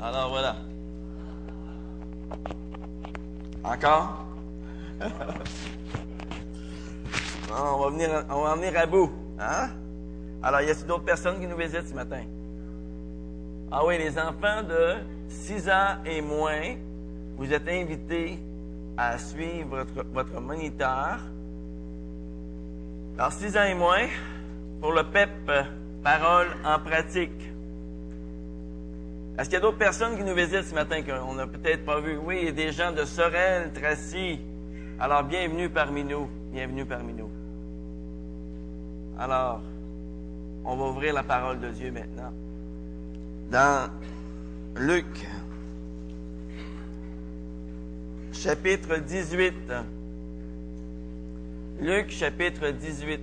Alors voilà. Encore? on, va venir, on va en venir à bout. Hein? Alors, y a d'autres personnes qui nous visitent ce matin? Ah oui, les enfants de 6 ans et moins, vous êtes invités à suivre votre, moniteur. Alors, 6 ans et moins, pour le PEP, parole en pratique. Est-ce qu'il y a d'autres personnes qui nous visitent ce matin qu'on n'a peut-être pas vu? Oui, il y a des gens de Sorel, Tracy. Alors, bienvenue parmi nous. Bienvenue parmi nous. Alors, on va ouvrir la parole de Dieu maintenant. Dans Luc, chapitre 18. Luc, chapitre 18.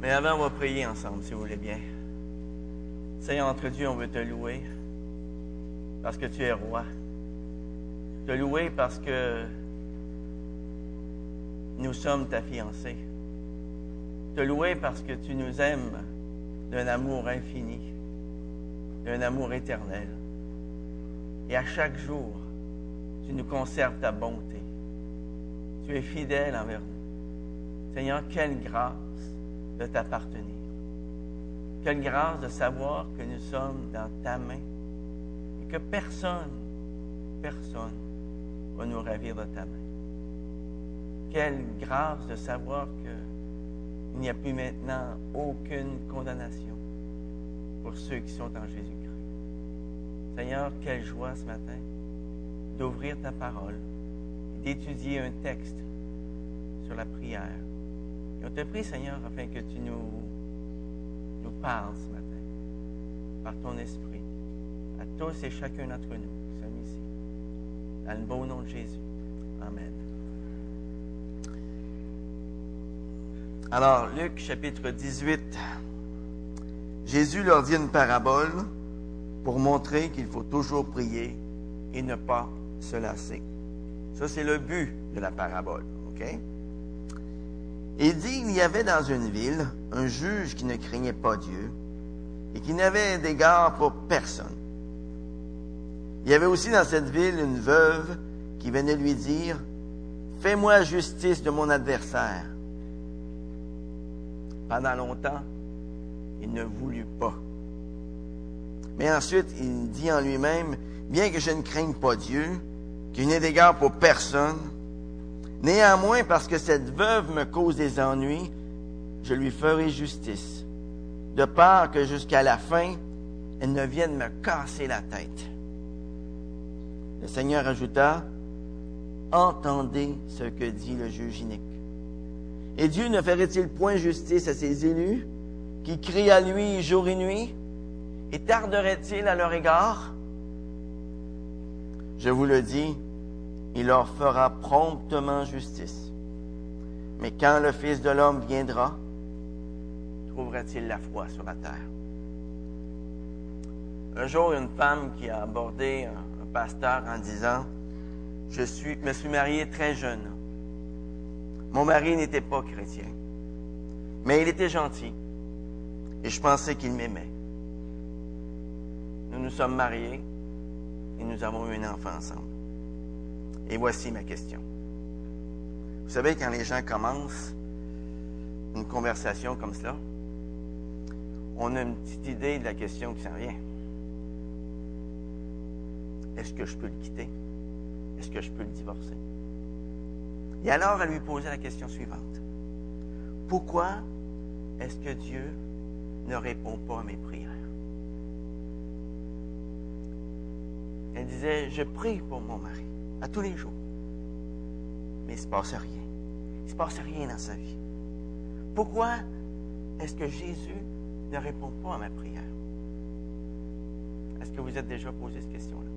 Mais avant, on va prier ensemble, si vous voulez bien. Seigneur, entre Dieu, on veut te louer parce que tu es roi. Te louer parce que nous sommes ta fiancée. Te louer parce que tu nous aimes d'un amour infini, d'un amour éternel. Et à chaque jour, tu nous conserves ta bonté. Tu es fidèle envers nous. Seigneur, quelle grâce de t'appartenir. Quelle grâce de savoir que nous sommes dans ta main et que personne, personne va nous ravir de ta main. Quelle grâce de savoir qu'il n'y a plus maintenant aucune condamnation pour ceux qui sont en Jésus-Christ. Seigneur, quelle joie ce matin d'ouvrir ta parole et d'étudier un texte sur la prière on te prie, Seigneur, afin que tu nous, nous parles ce matin, par ton esprit, à tous et chacun d'entre nous qui sommes ici. Dans le beau nom de Jésus. Amen. Alors, Luc chapitre 18. Jésus leur dit une parabole pour montrer qu'il faut toujours prier et ne pas se lasser. Ça, c'est le but de la parabole. OK? Il dit qu'il y avait dans une ville un juge qui ne craignait pas Dieu et qui n'avait d'égard pour personne. Il y avait aussi dans cette ville une veuve qui venait lui dire, Fais-moi justice de mon adversaire. Pendant longtemps, il ne voulut pas. Mais ensuite, il dit en lui-même, Bien que je ne craigne pas Dieu, qu'il n'ait d'égard pour personne, Néanmoins, parce que cette veuve me cause des ennuis, je lui ferai justice, de peur que jusqu'à la fin, elle ne vienne me casser la tête. Le Seigneur ajouta, Entendez ce que dit le juge inique. Et Dieu ne ferait-il point justice à ses élus, qui crient à lui jour et nuit, et tarderait-il à leur égard? Je vous le dis, il leur fera promptement justice. Mais quand le Fils de l'homme viendra, trouvera-t-il la foi sur la terre? Un jour, une femme qui a abordé un, pasteur en disant, je suis, me suis mariée très jeune. Mon mari n'était pas chrétien, mais il était gentil et je pensais qu'il m'aimait. Nous nous sommes mariés et nous avons eu un enfant ensemble. Et voici ma question. Vous savez, quand les gens commencent une conversation comme cela, on a une petite idée de la question qui s'en vient. Est-ce que je peux le quitter? Est-ce que je peux le divorcer? Et alors, elle lui posait la question suivante. Pourquoi est-ce que Dieu ne répond pas à mes prières? Elle disait, je prie pour mon mari à tous les jours. Mais il ne se passe rien. Il ne se passe rien dans sa vie. Pourquoi est-ce que Jésus ne répond pas à ma prière? Est-ce que vous êtes déjà posé cette question-là?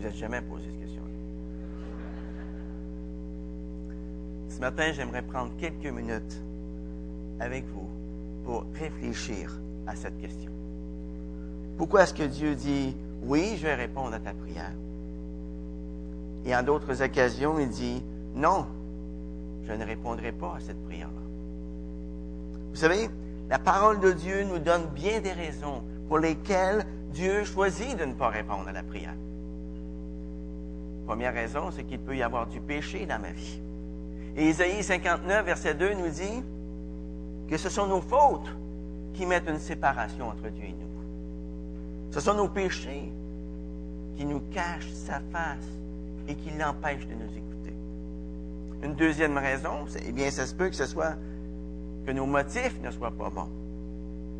Vous n'êtes jamais posé cette question-là. Ce matin, j'aimerais prendre quelques minutes avec vous pour réfléchir à cette question. Pourquoi est-ce que Dieu dit, oui, je vais répondre à ta prière? Et en d'autres occasions, il dit, non, je ne répondrai pas à cette prière-là. Vous savez, la parole de Dieu nous donne bien des raisons pour lesquelles Dieu choisit de ne pas répondre à la prière. Première raison, c'est qu'il peut y avoir du péché dans ma vie. Et Isaïe 59, verset 2 nous dit que ce sont nos fautes qui mettent une séparation entre Dieu et nous. Ce sont nos péchés qui nous cachent sa face et qui l'empêchent de nous écouter. Une deuxième raison, c'est, eh bien, ça se peut que ce soit que nos motifs ne soient pas bons.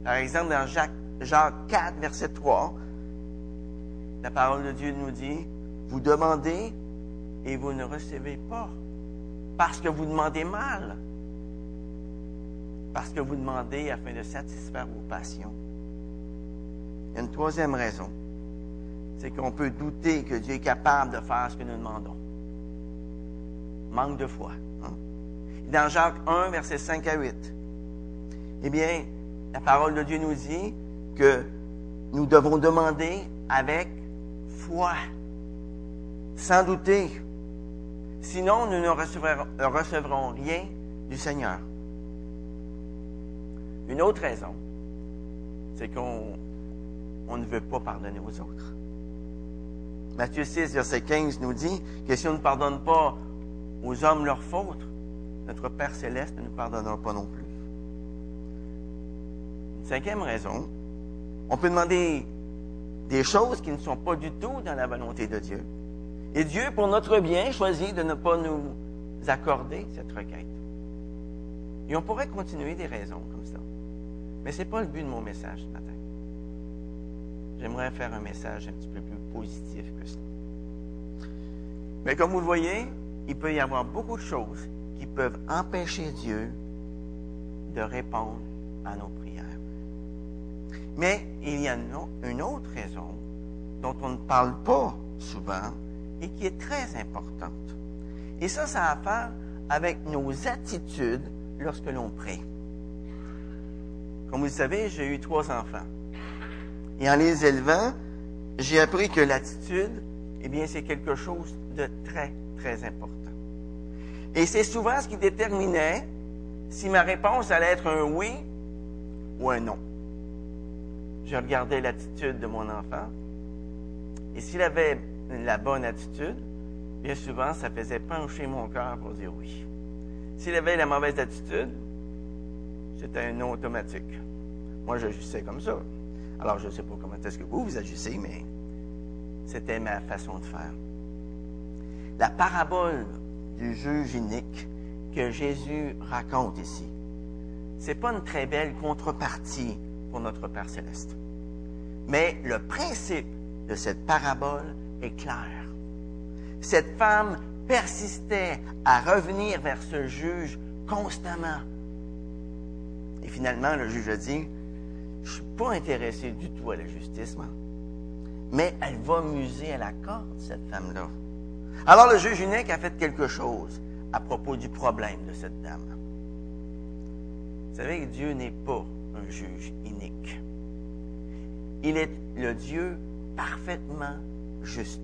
Par exemple, dans Jacques 4, verset 3, la parole de Dieu nous dit, vous demandez et vous ne recevez pas parce que vous demandez mal, parce que vous demandez afin de satisfaire vos passions. une troisième raison, c'est qu'on peut douter que Dieu est capable de faire ce que nous demandons. Manque de foi. Hein? Dans Jacques 1, versets 5 à 8, eh bien, la parole de Dieu nous dit que nous devons demander avec foi, sans douter. Sinon, nous ne recevrons, rien du Seigneur. Une autre raison, c'est qu'on ne veut pas pardonner aux autres. Matthieu 6, verset 15 nous dit que si on ne pardonne pas aux hommes leurs fautes, notre Père céleste ne nous pardonnera pas non plus. Une cinquième raison, on peut demander des choses qui ne sont pas du tout dans la volonté de Dieu. Et Dieu, pour notre bien, choisit de ne pas nous accorder cette requête. Et on pourrait continuer des raisons comme ça. Mais ce n'est pas le but de mon message ce matin. J'aimerais faire un message un petit peu plus positif que ça. Mais comme vous le voyez, il peut y avoir beaucoup de choses qui peuvent empêcher Dieu de répondre à nos prières. Mais il y a une autre raison dont on ne parle pas souvent et qui est très importante. Et ça, ça a à faire avec nos attitudes lorsque l'on prie. Comme vous le savez, j'ai eu trois enfants. Et en les élevant, j'ai appris que l'attitude, eh bien, c'est quelque chose de très, très important. Et c'est souvent ce qui déterminait si ma réponse allait être un oui ou un non. Je regardais l'attitude de mon enfant. Et s'il avait la bonne attitude, bien souvent, ça faisait pencher mon cœur pour dire oui. S'il avait la mauvaise attitude, c'était un non automatique. Moi, j'agissais comme ça. Alors, je ne sais pas comment est-ce que vous, vous agissez, mais c'était ma façon de faire. La parabole du juge unique que Jésus raconte ici, c'est pas une très belle contrepartie pour notre Père céleste. Mais le principe de cette parabole est clair. Cette femme persistait à revenir vers ce juge constamment. Et finalement, le juge a dit, je ne suis pas intéressé du tout à la justice. Mais elle va muser à la corde, cette femme-là. Alors le juge unique a fait quelque chose à propos du problème de cette dame. Vous savez, Dieu n'est pas un juge unique. Il est le Dieu parfaitement juste.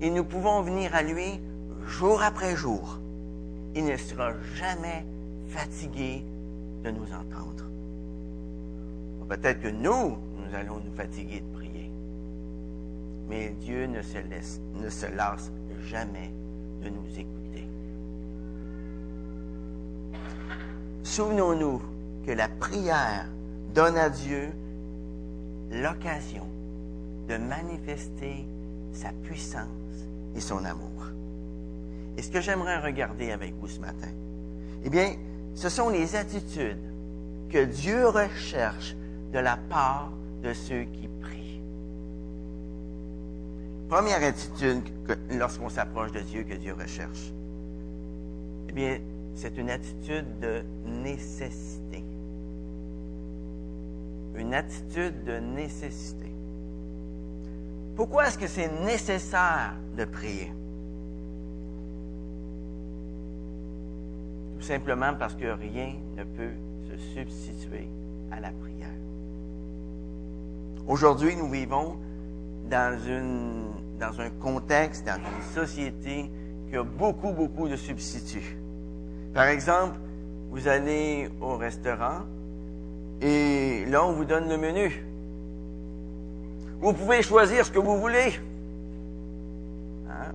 Et nous pouvons venir à lui jour après jour. Il ne sera jamais fatigué de nous entendre. Peut-être que nous, nous allons nous fatiguer de prier. Mais Dieu ne se, ne se lasse jamais de nous écouter. Souvenons-nous que la prière donne à Dieu l'occasion de manifester sa puissance et son amour. Et ce que j'aimerais regarder avec vous ce matin, eh bien, ce sont les attitudes que Dieu recherche de la part de ceux qui prient. Première attitude lorsqu'on s'approche de Dieu que Dieu recherche, eh bien, c'est une attitude de nécessité. Une attitude de nécessité. Pourquoi est-ce que c'est nécessaire de prier? Tout simplement parce que rien ne peut se substituer à la prière. Aujourd'hui, nous vivons dans, dans un contexte, dans une société qui a beaucoup, beaucoup de substituts. Par exemple, vous allez au restaurant et là, on vous donne le menu. Vous pouvez choisir ce que vous voulez. Hein?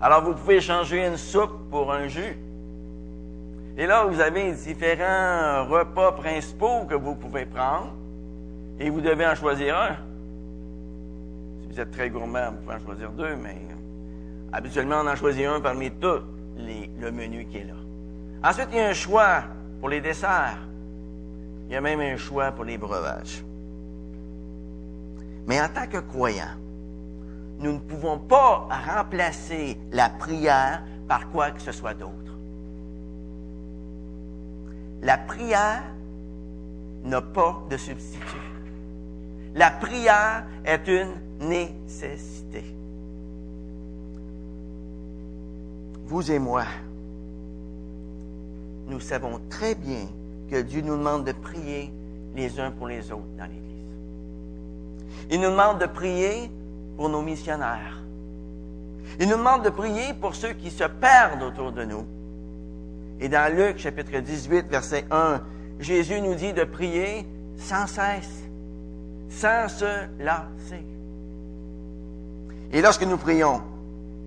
Alors, vous pouvez changer une soupe pour un jus. Et là, vous avez différents repas principaux que vous pouvez prendre et vous devez en choisir un. Si vous êtes très gourmand, vous pouvez en choisir deux, mais habituellement, on en choisit un parmi tous les, le menu qui est là. Ensuite, il y a un choix pour les desserts. Il y a même un choix pour les breuvages. Mais en tant que croyants, nous ne pouvons pas remplacer la prière par quoi que ce soit d'autre. La prière n'a pas de substitut. La prière est une nécessité. Vous et moi, nous savons très bien que Dieu nous demande de prier les uns pour les autres dans l'Église. Il nous demande de prier pour nos missionnaires. Il nous demande de prier pour ceux qui se perdent autour de nous. Et dans Luc chapitre 18, verset 1, Jésus nous dit de prier sans cesse, sans se lasser. Et lorsque nous prions,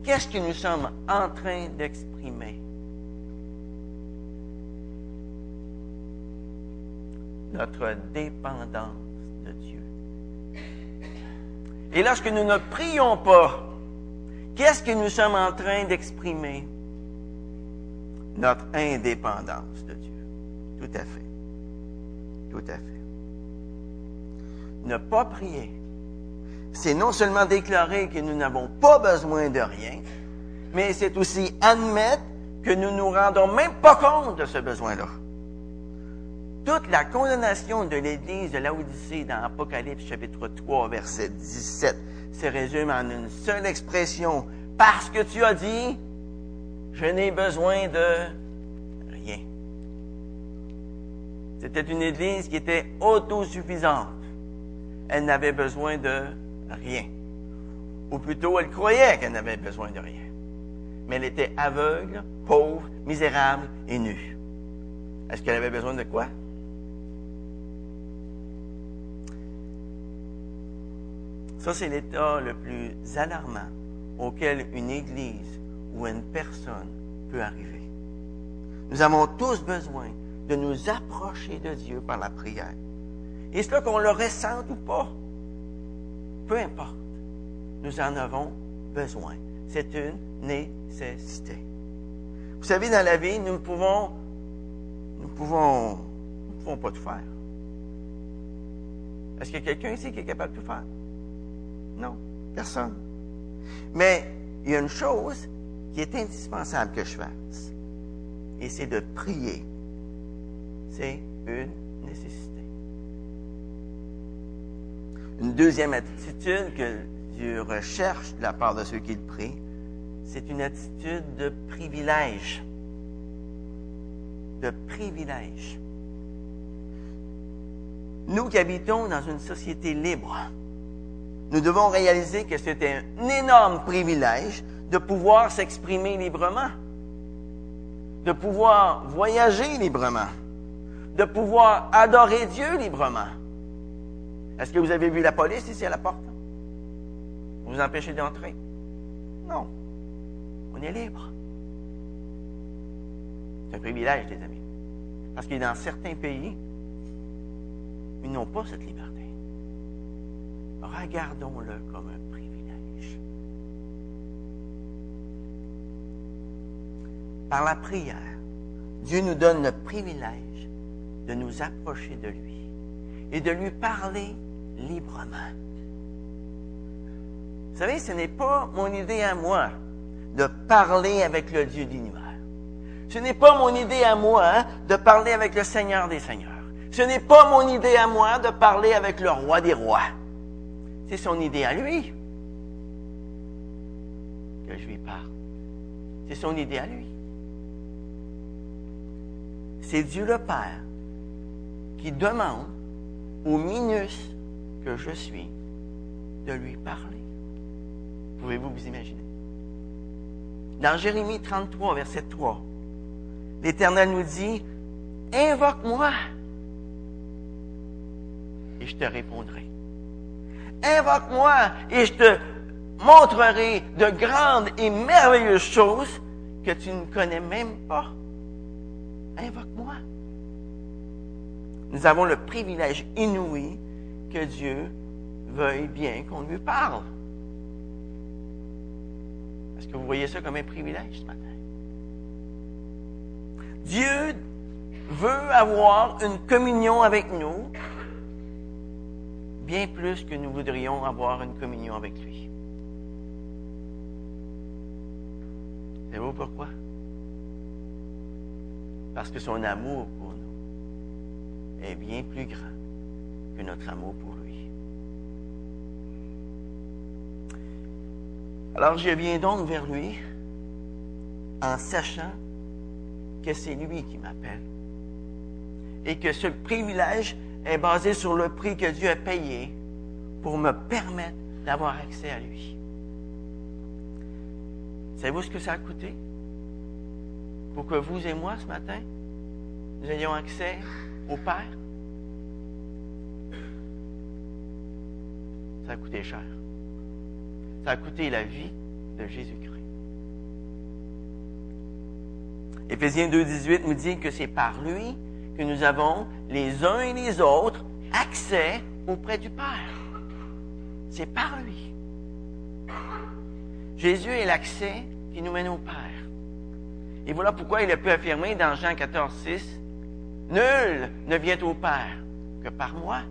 qu'est-ce que nous sommes en train d'exprimer? Notre dépendance de Dieu. Et lorsque nous ne prions pas, qu'est-ce que nous sommes en train d'exprimer? Notre indépendance de Dieu. Tout à fait. Tout à fait. Ne pas prier, c'est non seulement déclarer que nous n'avons pas besoin de rien, mais c'est aussi admettre que nous ne nous rendons même pas compte de ce besoin-là. Toute la condamnation de l'Église de l'Odyssée dans Apocalypse chapitre 3, verset 17 se résume en une seule expression. Parce que tu as dit, je n'ai besoin de rien. C'était une Église qui était autosuffisante. Elle n'avait besoin de rien. Ou plutôt, elle croyait qu'elle n'avait besoin de rien. Mais elle était aveugle, pauvre, misérable et nue. Est-ce qu'elle avait besoin de quoi? Ça, c'est l'état le plus alarmant auquel une Église ou une personne peut arriver. Nous avons tous besoin de nous approcher de Dieu par la prière. Et cela qu'on le ressente ou pas, peu importe, nous en avons besoin. C'est une nécessité. Vous savez, dans la vie, nous pouvons, nous pouvons, nous ne pouvons pas tout faire. Est-ce qu'il y a quelqu'un ici qui est capable de tout faire? Non, personne. Mais il y a une chose qui est indispensable que je fasse, et c'est de prier. C'est une nécessité. Une deuxième attitude que Dieu recherche de la part de ceux qui le prient, c'est une attitude de privilège. De privilège. Nous qui habitons dans une société libre, nous devons réaliser que c'est un énorme privilège de pouvoir s'exprimer librement, de pouvoir voyager librement, de pouvoir adorer Dieu librement. Est-ce que vous avez vu la police ici à la porte? Vous vous empêchez d'entrer? Non. On est libre. C'est un privilège, les amis. Parce que dans certains pays, ils n'ont pas cette liberté. Regardons-le comme un privilège. Par la prière, Dieu nous donne le privilège de nous approcher de lui et de lui parler librement. Vous savez, ce n'est pas mon idée à moi de parler avec le Dieu de l'univers. Ce n'est pas mon idée à moi de parler avec le Seigneur des Seigneurs. Ce n'est pas mon idée à moi de parler avec le roi des rois. C'est son idée à lui que je lui parle. C'est son idée à lui. C'est Dieu le Père qui demande au minus que je suis de lui parler. Pouvez-vous vous imaginer? Dans Jérémie 33, verset 3, l'Éternel nous dit, Invoque-moi et je te répondrai. Invoque-moi et je te montrerai de grandes et merveilleuses choses que tu ne connais même pas. Invoque-moi. Nous avons le privilège inouï que Dieu veuille bien qu'on lui parle. Est-ce que vous voyez ça comme un privilège ce matin? Dieu veut avoir une communion avec nous bien plus que nous voudrions avoir une communion avec lui. Savez-vous pourquoi? Parce que son amour pour nous est bien plus grand que notre amour pour lui. Alors je viens donc vers lui en sachant que c'est lui qui m'appelle et que ce privilège est basé sur le prix que Dieu a payé pour me permettre d'avoir accès à lui. Savez-vous ce que ça a coûté? Pour que vous et moi, ce matin, nous ayons accès au Père? Ça a coûté cher. Ça a coûté la vie de Jésus-Christ. Éphésiens 2.18 nous dit que c'est par lui que nous avons les uns et les autres accès auprès du Père. C'est par lui. Jésus est l'accès qui nous mène au Père. Et voilà pourquoi il a pu affirmer dans Jean 14, 6, Nul ne vient au Père que par moi.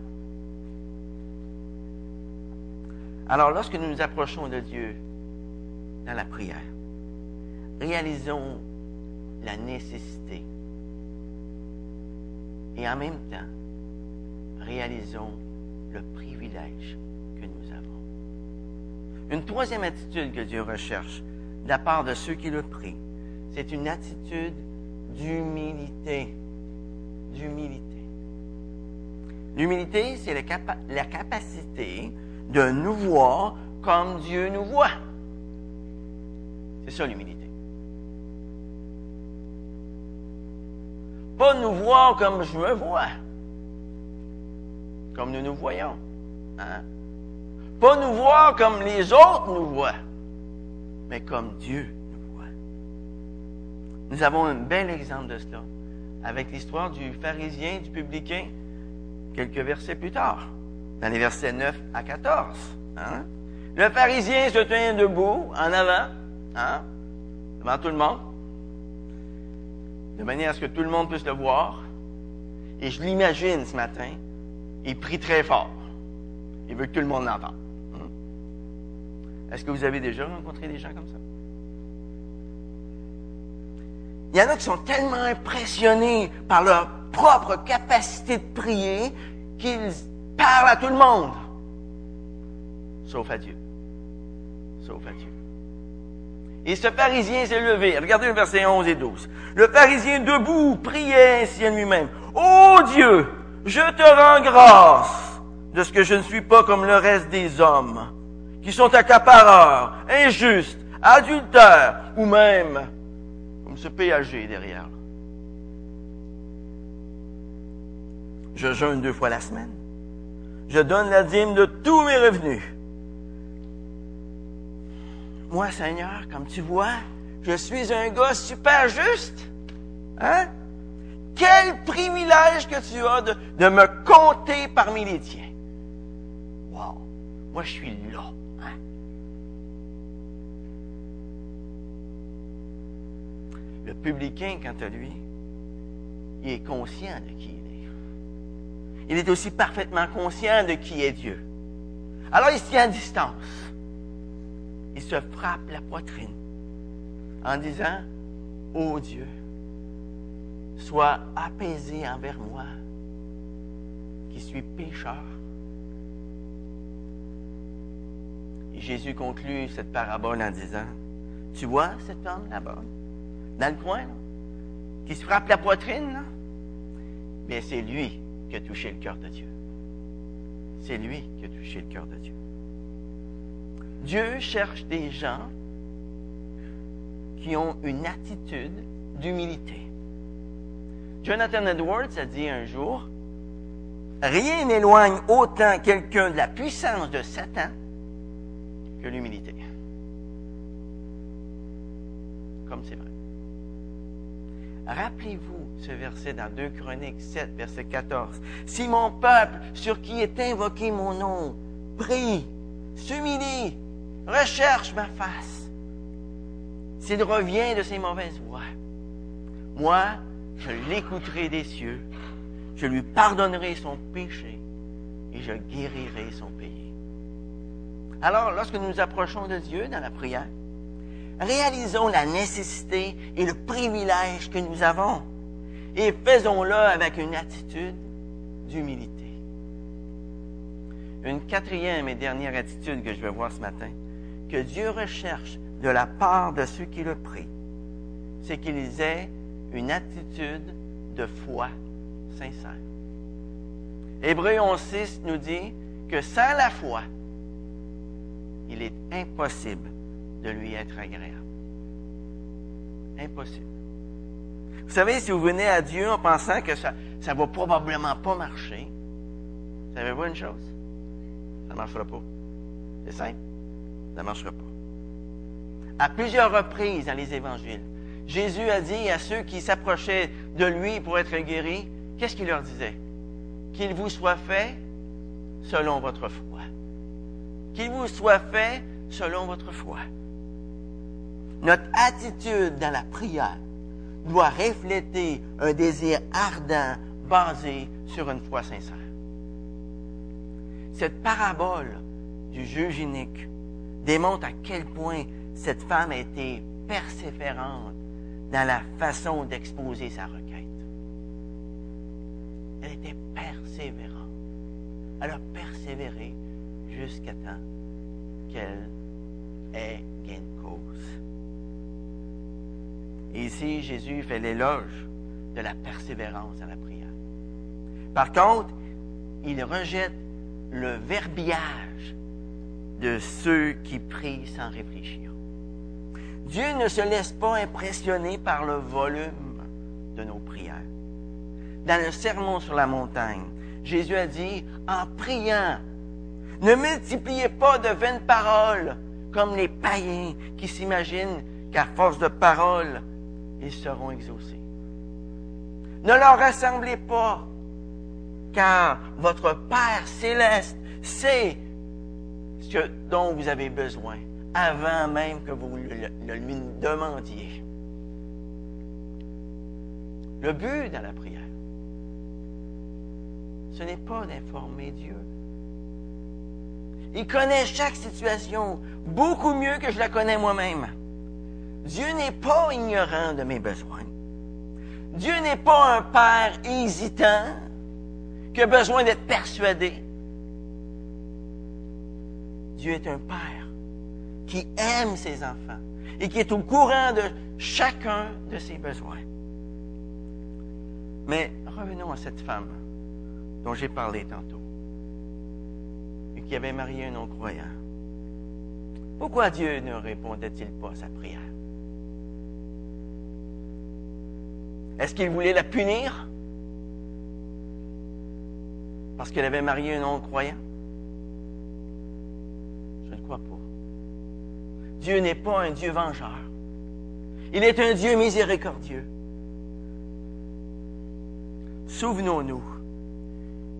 Alors lorsque nous nous approchons de Dieu dans la prière, réalisons la nécessité et en même temps, réalisons le privilège que nous avons. Une troisième attitude que Dieu recherche de la part de ceux qui le prient, c'est une attitude d'humilité. D'humilité. L'humilité, c'est la, la, capacité de nous voir comme Dieu nous voit. C'est ça l'humilité. Pas nous voir comme je me vois, comme nous nous voyons. Hein? Pas nous voir comme les autres nous voient, mais comme Dieu nous voit. Nous avons un bel exemple de cela avec l'histoire du pharisien, du publicain, quelques versets plus tard, dans les versets 9 à 14. Hein? Le pharisien se tient debout, en avant, hein? devant tout le monde de manière à ce que tout le monde puisse le voir. Et je l'imagine ce matin, il prie très fort. Il veut que tout le monde l'entende. Hmm? Est-ce que vous avez déjà rencontré des gens comme ça? Il y en a qui sont tellement impressionnés par leur propre capacité de prier qu'ils parlent à tout le monde. Sauf à Dieu. Sauf à Dieu. Et ce pharisien s'est levé. Regardez le verset 11 et 12. Le pharisien debout priait ainsi à lui-même. Ô Dieu, je te rends grâce de ce que je ne suis pas comme le reste des hommes, qui sont accapareurs, injustes, adultères, ou même comme ce péager derrière. Je jeûne deux fois la semaine. Je donne la dîme de tous mes revenus. Moi, Seigneur, comme tu vois, je suis un gars super juste. Hein? Quel privilège que tu as de, me compter parmi les tiens. Wow! Moi, je suis là. Hein? Le publicain, quant à lui, il est conscient de qui il est. Il est aussi parfaitement conscient de qui est Dieu. Alors, il se tient à distance il se frappe la poitrine en disant, Ô Dieu, sois apaisé envers moi, qui suis pécheur. Jésus conclut cette parabole en disant, tu vois cet homme là-bas, dans le coin, qui se frappe la poitrine, mais c'est lui qui a touché le cœur de Dieu. C'est lui qui a touché le cœur de Dieu. Dieu cherche des gens qui ont une attitude d'humilité. Jonathan Edwards a dit un jour, Rien n'éloigne autant quelqu'un de la puissance de Satan que l'humilité. Comme c'est vrai. Rappelez-vous ce verset dans 2 Chroniques 7, verset 14. Si mon peuple, sur qui est invoqué mon nom, prie, s'humilie, recherche ma face, s'il revient de ses mauvaises voies, moi, je l'écouterai des cieux, je lui pardonnerai son péché et je guérirai son pays. Alors, lorsque nous nous approchons de Dieu dans la prière, réalisons la nécessité et le privilège que nous avons et faisons-le avec une attitude d'humilité. Une quatrième et dernière attitude que je vais voir ce matin, que Dieu recherche de la part de ceux qui le prient, c'est qu'ils aient une attitude de foi sincère. Hébreu 11.6 nous dit que sans la foi, il est impossible de lui être agréable. Impossible. Vous savez, si vous venez à Dieu en pensant que ça ne va probablement pas marcher, savez-vous une chose? Ça ne marchera pas. C'est simple. Ça ne marchera pas. À plusieurs reprises dans les évangiles, Jésus a dit à ceux qui s'approchaient de lui pour être guéris, qu'est-ce qu'il leur disait? Qu'il vous soit fait selon votre foi. Qu'il vous soit fait selon votre foi. Notre attitude dans la prière doit refléter un désir ardent basé sur une foi sincère. Cette parabole du juge unique démontre à quel point cette femme a été persévérante dans la façon d'exposer sa requête. Elle était persévérante. Elle a persévéré jusqu'à temps qu'elle ait gain de cause. Et ici, Jésus fait l'éloge de la persévérance à la prière. Par contre, il rejette le verbiage de ceux qui prient sans réfléchir. Dieu ne se laisse pas impressionner par le volume de nos prières. Dans le sermon sur la montagne, Jésus a dit, en priant, ne multipliez pas de vaines paroles comme les païens qui s'imaginent qu'à force de paroles, ils seront exaucés. Ne leur ressemblez pas, car votre Père céleste sait ce dont vous avez besoin avant même que vous le, lui demandiez. Le but dans la prière, ce n'est pas d'informer Dieu. Il connaît chaque situation beaucoup mieux que je la connais moi-même. Dieu n'est pas ignorant de mes besoins. Dieu n'est pas un père hésitant qui a besoin d'être persuadé. Dieu est un père qui aime ses enfants et qui est au courant de chacun de ses besoins. Mais revenons à cette femme dont j'ai parlé tantôt et qui avait marié un non-croyant. Pourquoi Dieu ne répondait-il pas à sa prière? Est-ce qu'il voulait la punir? Parce qu'elle avait marié un non-croyant? Je ne crois pas. Dieu n'est pas un Dieu vengeur. Il est un Dieu miséricordieux. Souvenons-nous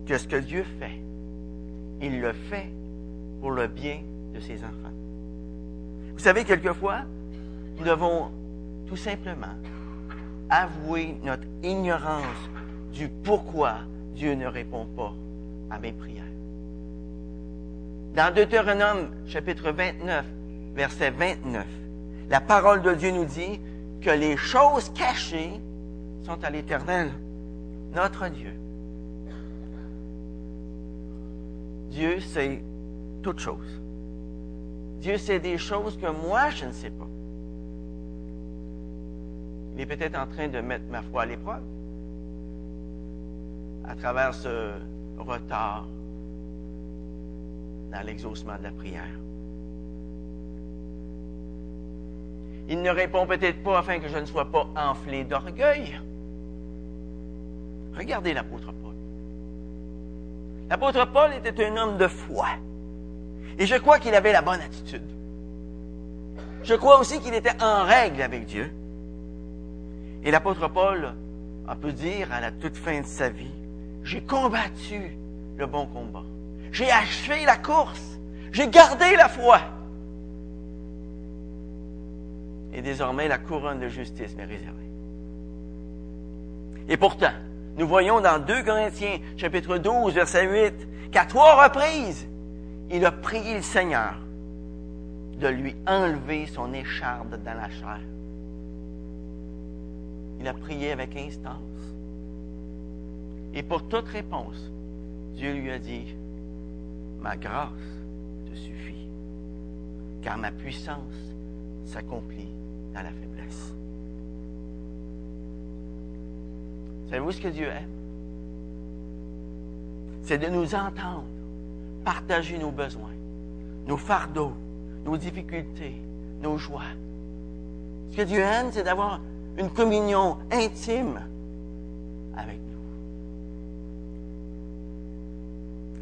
que ce que Dieu fait, il le fait pour le bien de ses enfants. Vous savez, quelquefois, nous devons tout simplement avouer notre ignorance du pourquoi Dieu ne répond pas à mes prières. Dans Deutéronome chapitre 29, verset 29, la parole de Dieu nous dit que les choses cachées sont à l'Éternel, notre Dieu. Dieu sait toutes choses. Dieu sait des choses que moi, je ne sais pas. Il est peut-être en train de mettre ma foi à l'épreuve. à travers ce retard dans l'exaucement de la prière. Il ne répond peut-être pas afin que je ne sois pas enflé d'orgueil. Regardez l'apôtre Paul. L'apôtre Paul était un homme de foi. Et je crois qu'il avait la bonne attitude. Je crois aussi qu'il était en règle avec Dieu. Et l'apôtre Paul a pu dire à la toute fin de sa vie, j'ai combattu le bon combat. J'ai achevé la course. J'ai gardé la foi. Et désormais, la couronne de justice m'est réservée. Et pourtant, nous voyons dans 2 Corinthiens, chapitre 12, verset 8, qu'à trois reprises, il a prié le Seigneur de lui enlever son écharpe dans la chair. Il a prié avec instance. Et pour toute réponse, Dieu lui a dit, ma grâce te suffit, car ma puissance s'accomplit la faiblesse. Savez-vous ce que Dieu aime? C'est de nous entendre partager nos besoins, nos fardeaux, nos difficultés, nos joies. Ce que Dieu aime, c'est d'avoir une communion intime avec nous.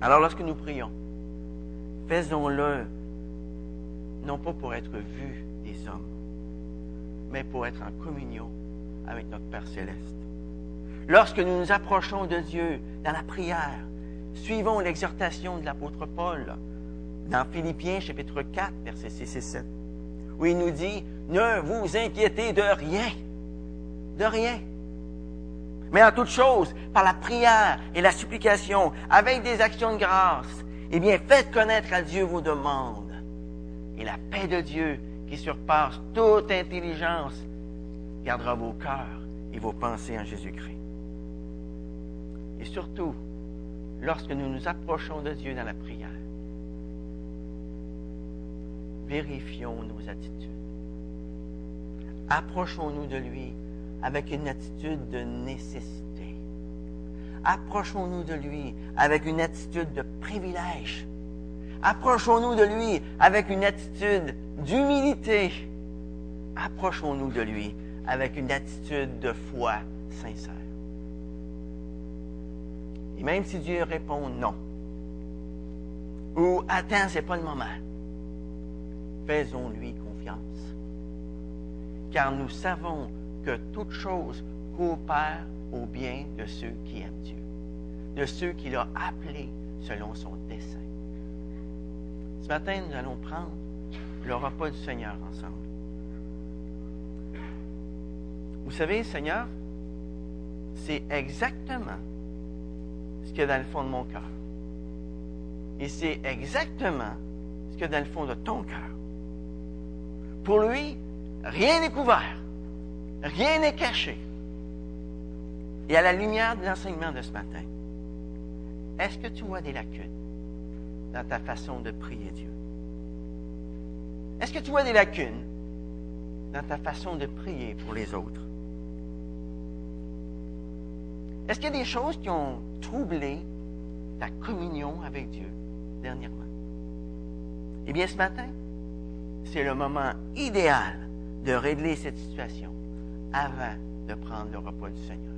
Alors lorsque nous prions, faisons-le non pas pour être vus mais pour être en communion avec notre Père céleste. Lorsque nous nous approchons de Dieu dans la prière, suivons l'exhortation de l'apôtre Paul dans Philippiens chapitre 4, versets 6 et 7, où il nous dit, ne vous inquiétez de rien, de rien. Mais en toute chose, par la prière et la supplication, avec des actions de grâce, eh bien, faites connaître à Dieu vos demandes. Et la paix de Dieu, qui surpasse toute intelligence, gardera vos cœurs et vos pensées en Jésus-Christ. Et surtout, lorsque nous nous approchons de Dieu dans la prière, vérifions nos attitudes. Approchons-nous de lui avec une attitude de nécessité. Approchons-nous de lui avec une attitude de privilège. Approchons-nous de lui avec une attitude d'humilité. Approchons-nous de lui avec une attitude de foi sincère. Et même si Dieu répond non, ou attends, c'est pas le moment, faisons-lui confiance. Car nous savons que toute chose coopère au bien de ceux qui aiment Dieu, de ceux qu'il a appelés selon son dessein. Ce matin, nous allons prendre le repas du Seigneur ensemble. Vous savez, Seigneur, c'est exactement ce qu'il y a dans le fond de mon cœur. Et c'est exactement ce qu'il y a dans le fond de ton cœur. Pour lui, rien n'est couvert. Rien n'est caché. Et à la lumière de l'enseignement de ce matin, est-ce que tu vois des lacunes? Dans ta façon de prier Dieu? Est-ce que tu vois des lacunes dans ta façon de prier pour les autres? Est-ce qu'il y a des choses qui ont troublé ta communion avec Dieu dernièrement? Eh bien, ce matin, c'est le moment idéal de régler cette situation avant de prendre le repas du Seigneur.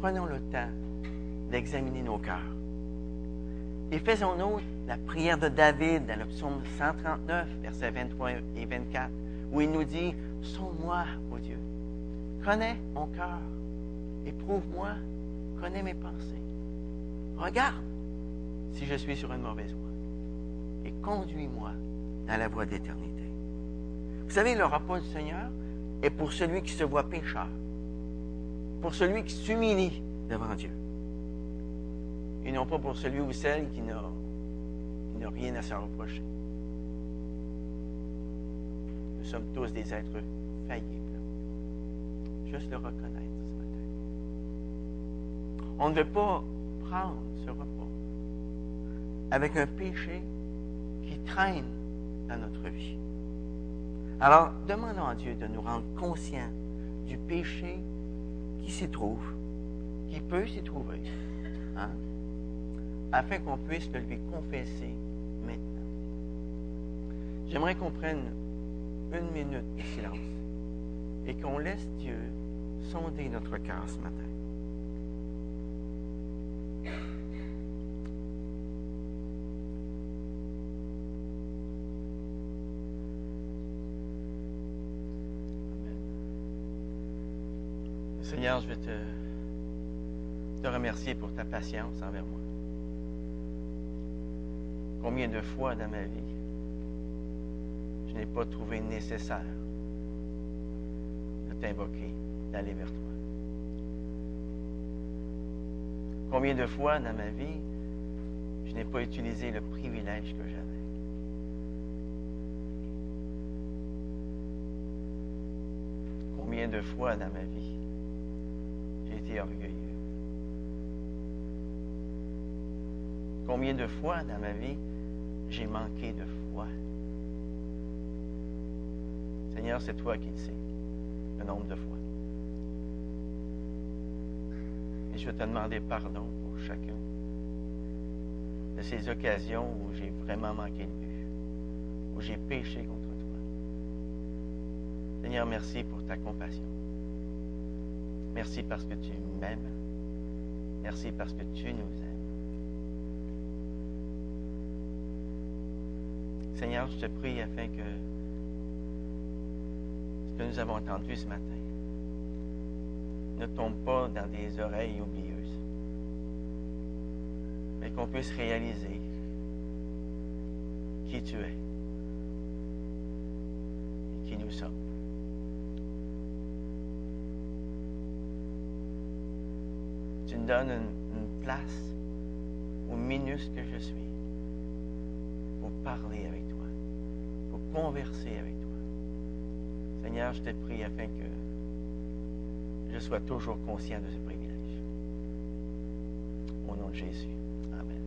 Prenons le temps d'examiner nos cœurs. Et faisons-nous la prière de David dans le psaume 139, versets 23 et 24, où il nous dit, Sauve-moi, ô Dieu, connais mon cœur, éprouve-moi, connais mes pensées. Regarde si je suis sur une mauvaise voie et conduis-moi dans la voie d'éternité. Vous savez, le repas du Seigneur est pour celui qui se voit pécheur, pour celui qui s'humilie devant Dieu, et non pas pour celui ou celle qui n'a, rien à se reprocher. Nous sommes tous des êtres faillibles. Juste le reconnaître ce matin. On ne veut pas prendre ce repas avec un péché qui traîne dans notre vie. Alors, demandons à Dieu de nous rendre conscients du péché qui s'y trouve, qui peut s'y trouver, hein, afin qu'on puisse le lui confesser maintenant. J'aimerais qu'on prenne une minute de silence et qu'on laisse Dieu sonder notre cœur ce matin. Seigneur, je veux te, te remercier pour ta patience envers moi. Combien de fois dans ma vie, je n'ai pas trouvé nécessaire de t'invoquer, d'aller vers toi. Combien de fois dans ma vie, je n'ai pas utilisé le privilège que j'avais? Combien de fois dans ma vie, j'ai été orgueilleux? Combien de fois dans ma vie, j'ai manqué de foi. Seigneur, c'est toi qui le sais, le nombre de fois. Et je veux te demander pardon pour chacun de ces occasions où j'ai vraiment manqué de but, où j'ai péché contre toi. Seigneur, merci pour ta compassion. Merci parce que tu m'aimes. Merci parce que tu nous aimes. Seigneur, je te prie afin que ce que nous avons entendu ce matin ne tombe pas dans des oreilles oublieuses, mais qu'on puisse réaliser qui tu es et qui nous sommes. Tu me donnes une, une place aux minus que je suis parler avec toi, pour converser avec toi. Seigneur, je te prie afin que je sois toujours conscient de ce privilège. Au nom de Jésus. Amen.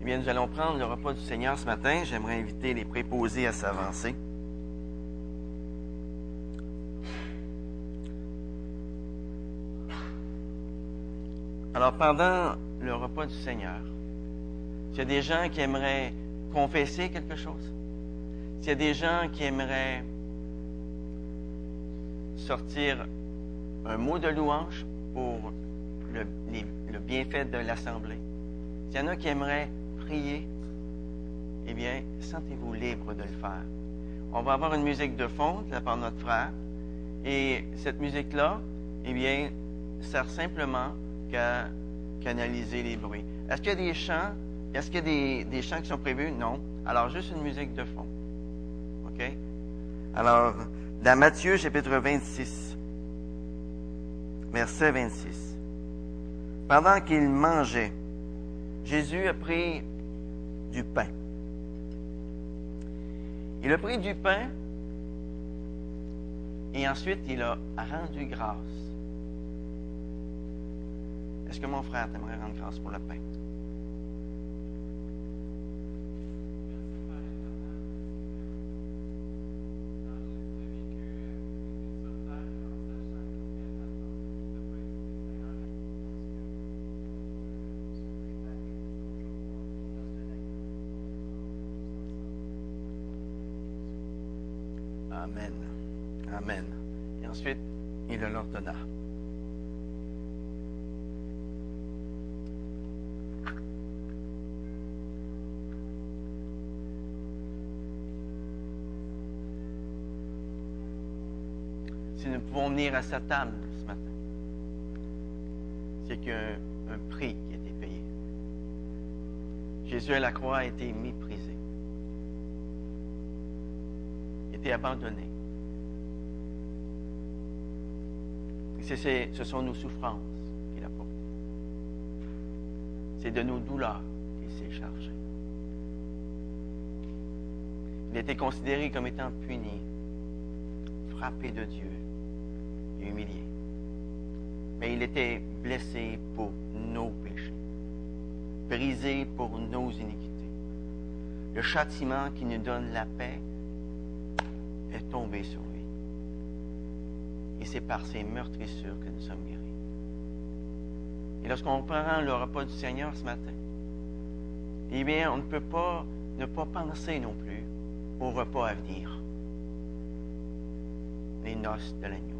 Eh bien, nous allons prendre le repas du Seigneur ce matin. J'aimerais inviter les préposés à s'avancer. Alors, pendant le repas du Seigneur, s'il y a des gens qui aimeraient confesser quelque chose, s'il y a des gens qui aimeraient sortir un mot de louange pour le, bienfait de l'Assemblée, s'il y en a qui aimeraient prier, eh bien, sentez-vous libre de le faire. On va avoir une musique de fond de la part de notre frère, et cette musique-là, eh bien, sert simplement qu'à canaliser les bruits. Est-ce qu'il y a des chants? Est-ce qu'il y a des, des, chants qui sont prévus? Non. Alors, juste une musique de fond. OK? Alors, dans Matthieu, chapitre 26, verset 26. Pendant qu'il mangeait, Jésus a pris du pain. Il a pris du pain et ensuite il a rendu grâce. Est-ce que mon frère t'aimerait rendre grâce pour le pain? Amen. Amen. Et ensuite, il le leur donna. Si nous pouvons venir à sa table ce matin, c'est qu'il a prix qui a été payé. Jésus à la croix a été méprisé été abandonné. Ce sont nos souffrances qu'il a portées. C'est de nos douleurs qu'il s'est chargé. Il a été considéré comme étant puni, frappé de Dieu et humilié. Mais il était blessé pour nos péchés, brisé pour nos iniquités. Le châtiment qui nous donne la paix est tombé sur lui. Et c'est par ses meurtrissures que nous sommes guéris. Et lorsqu'on prend le repas du Seigneur ce matin, eh bien, on ne peut pas ne pas penser non plus au repas à venir, les noces de l'agneau.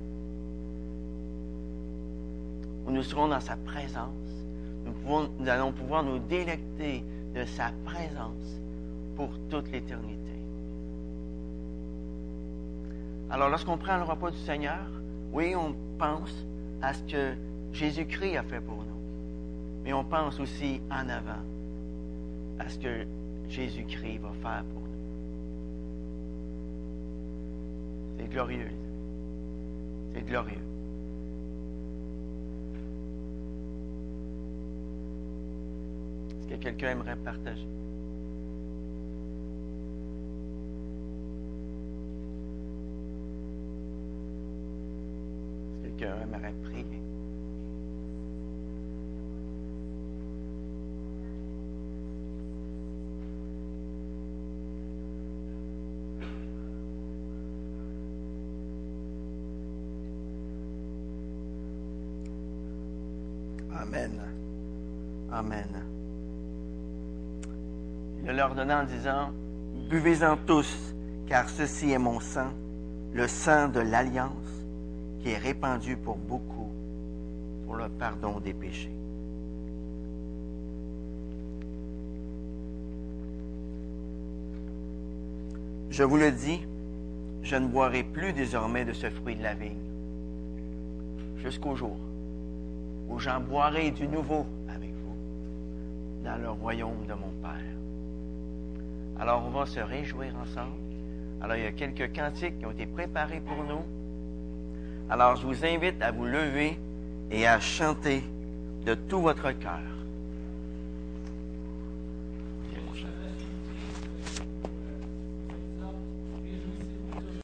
Nous serons dans sa présence, nous, nous allons pouvoir nous délecter de sa présence pour toute l'éternité. Alors, lorsqu'on prend le repas du Seigneur, oui, on pense à ce que Jésus-Christ a fait pour nous. Mais on pense aussi en avant à ce que Jésus-Christ va faire pour nous. C'est glorieux. C'est glorieux. Que quelqu'un aimerait partager? Est-ce que quelqu'un aimerait prier? Amen. Amen. Leur en disant, Buvez-en tous, car ceci est mon sang, le sang de l'alliance, qui est répandu pour beaucoup, pour le pardon des péchés. Je vous le dis, je ne boirai plus désormais de ce fruit de la vigne, jusqu'au jour où j'en boirai du nouveau avec vous dans le royaume de mon Père. Alors on va se réjouir ensemble. Alors il y a quelques cantiques qui ont été préparés pour nous. Alors je vous invite à vous lever et à chanter de tout votre cœur.